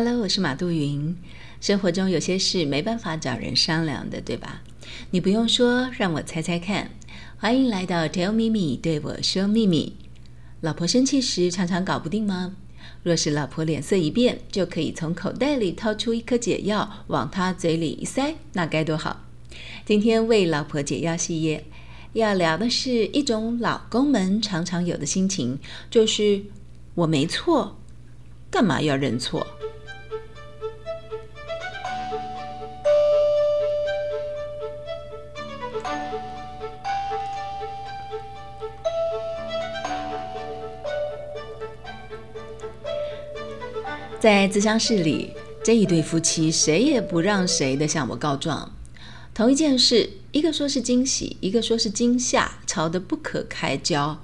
Hello，我是马杜云。生活中有些事没办法找人商量的，对吧？你不用说，让我猜猜看。欢迎来到 Tell Me Me，对我说秘密。老婆生气时常常搞不定吗？若是老婆脸色一变，就可以从口袋里掏出一颗解药，往她嘴里一塞，那该多好！今天为老婆解药系列要聊的是一种老公们常常有的心情，就是我没错，干嘛要认错？在咨商室里，这一对夫妻谁也不让谁的向我告状。同一件事，一个说是惊喜，一个说是惊吓，吵得不可开交。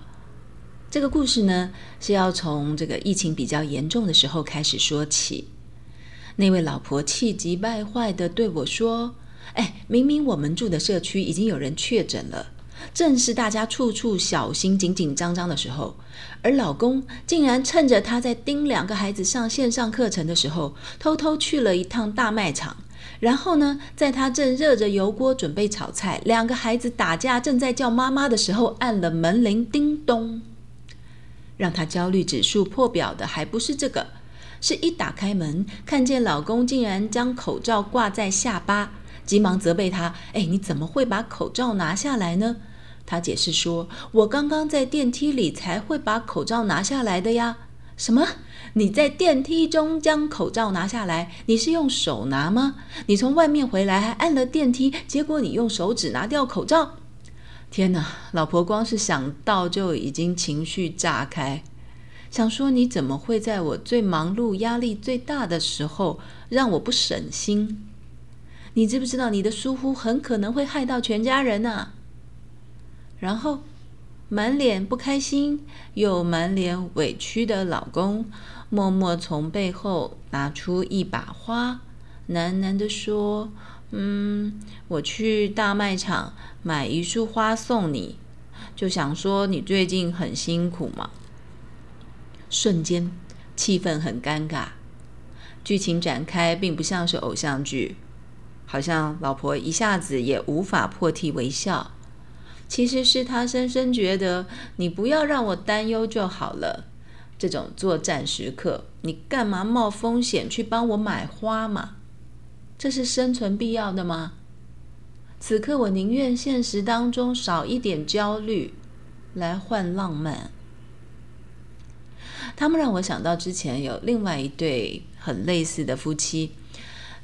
这个故事呢，是要从这个疫情比较严重的时候开始说起。那位老婆气急败坏地对我说：“哎，明明我们住的社区已经有人确诊了。”正是大家处处小心、紧紧张张的时候，而老公竟然趁着她在盯两个孩子上线上课程的时候，偷偷去了一趟大卖场。然后呢，在她正热着油锅准备炒菜，两个孩子打架正在叫妈妈的时候，按了门铃，叮咚。让她焦虑指数破表的还不是这个，是一打开门，看见老公竟然将口罩挂在下巴。急忙责备他：“哎，你怎么会把口罩拿下来呢？”他解释说：“我刚刚在电梯里才会把口罩拿下来的呀。”“什么？你在电梯中将口罩拿下来？你是用手拿吗？你从外面回来还按了电梯，结果你用手指拿掉口罩？”天哪！老婆光是想到就已经情绪炸开，想说：“你怎么会在我最忙碌、压力最大的时候让我不省心？”你知不知道你的疏忽很可能会害到全家人呢？然后，满脸不开心又满脸委屈的老公，默默从背后拿出一把花，喃喃地说：“嗯，我去大卖场买一束花送你，就想说你最近很辛苦嘛。”瞬间，气氛很尴尬。剧情展开并不像是偶像剧。好像老婆一下子也无法破涕为笑，其实是他深深觉得你不要让我担忧就好了。这种作战时刻，你干嘛冒风险去帮我买花嘛？这是生存必要的吗？此刻我宁愿现实当中少一点焦虑，来换浪漫。他们让我想到之前有另外一对很类似的夫妻，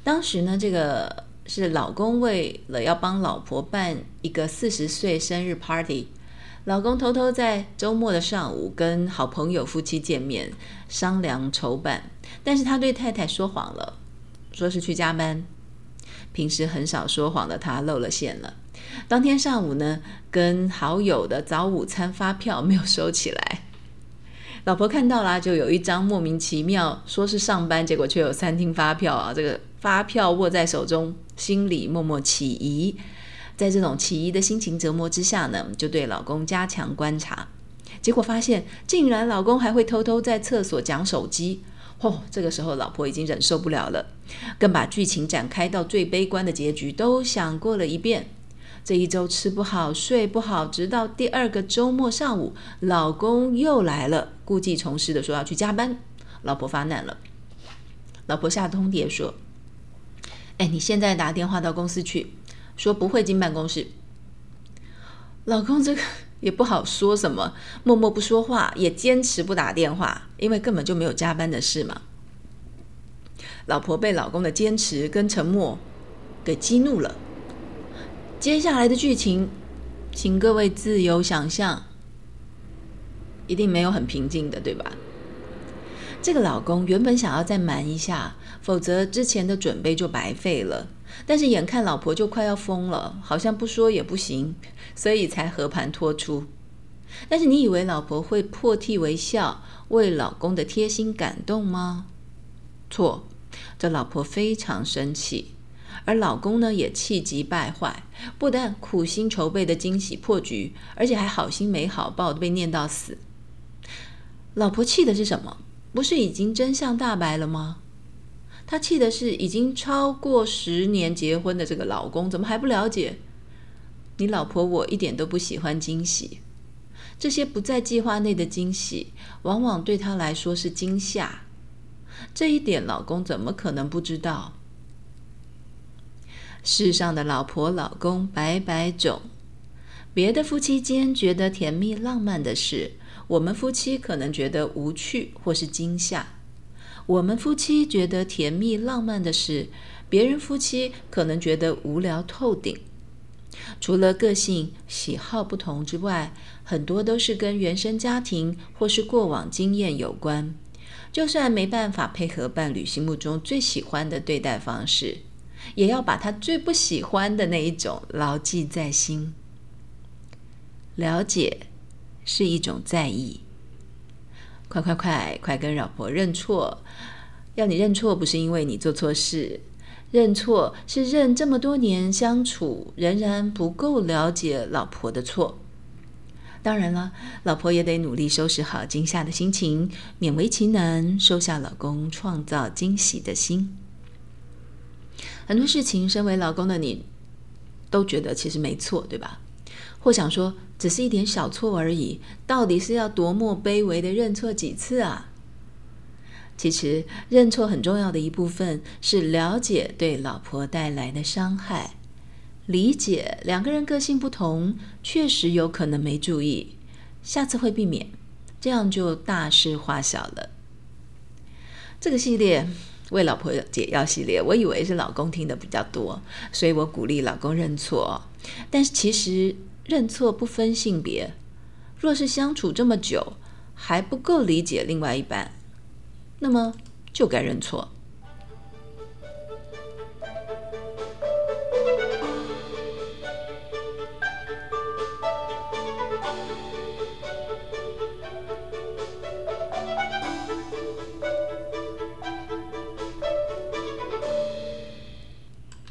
当时呢，这个。是老公为了要帮老婆办一个四十岁生日 party，老公偷偷在周末的上午跟好朋友夫妻见面商量筹办，但是他对太太说谎了，说是去加班。平时很少说谎的他露了馅了。当天上午呢，跟好友的早午餐发票没有收起来，老婆看到了，就有一张莫名其妙说是上班，结果却有餐厅发票啊，这个。发票握在手中，心里默默起疑。在这种起疑的心情折磨之下呢，就对老公加强观察。结果发现，竟然老公还会偷偷在厕所讲手机。嚯！这个时候，老婆已经忍受不了了，更把剧情展开到最悲观的结局都想过了一遍。这一周吃不好睡不好，直到第二个周末上午，老公又来了，故技重施的说要去加班。老婆发难了，老婆下通牒说。哎，你现在打电话到公司去，说不会进办公室。老公这个也不好说什么，默默不说话，也坚持不打电话，因为根本就没有加班的事嘛。老婆被老公的坚持跟沉默给激怒了。接下来的剧情，请各位自由想象，一定没有很平静的，对吧？这个老公原本想要再瞒一下，否则之前的准备就白费了。但是眼看老婆就快要疯了，好像不说也不行，所以才和盘托出。但是你以为老婆会破涕为笑，为老公的贴心感动吗？错，这老婆非常生气，而老公呢也气急败坏，不但苦心筹备的惊喜破局，而且还好心没好报，被念到死。老婆气的是什么？不是已经真相大白了吗？她气的是已经超过十年结婚的这个老公，怎么还不了解？你老婆我一点都不喜欢惊喜，这些不在计划内的惊喜，往往对她来说是惊吓。这一点，老公怎么可能不知道？世上的老婆老公百百种，别的夫妻间觉得甜蜜浪漫的事，我们夫妻可能觉得无趣或是惊吓；我们夫妻觉得甜蜜浪漫的事，别人夫妻可能觉得无聊透顶。除了个性喜好不同之外，很多都是跟原生家庭或是过往经验有关。就算没办法配合伴侣心目中最喜欢的对待方式，也要把他最不喜欢的那一种牢记在心。了解是一种在意。快快快快跟老婆认错！要你认错，不是因为你做错事，认错是认这么多年相处仍然不够了解老婆的错。当然了，老婆也得努力收拾好惊吓的心情，勉为其难收下老公创造惊喜的心。很多事情，身为老公的你都觉得其实没错，对吧？或想说只是一点小错而已，到底是要多么卑微的认错几次啊？其实认错很重要的一部分是了解对老婆带来的伤害。理解两个人个性不同，确实有可能没注意，下次会避免，这样就大事化小了。这个系列为老婆解药系列，我以为是老公听的比较多，所以我鼓励老公认错。但是其实认错不分性别，若是相处这么久还不够理解另外一半，那么就该认错。